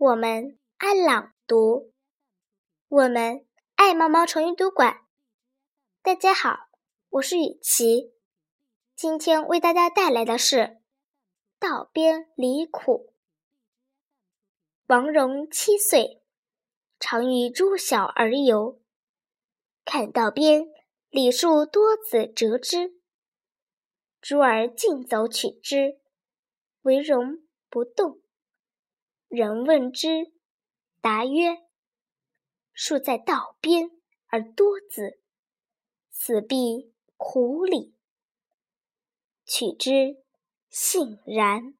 我们爱朗读，我们爱毛毛虫阅读馆。大家好，我是雨琪，今天为大家带来的是《道边离苦》。王戎七岁，常与诸小儿游，看道边李树多子折枝，诸儿竞走取之，惟戎不动。人问之，答曰：“树在道边而多子，此必苦李。”取之，信然。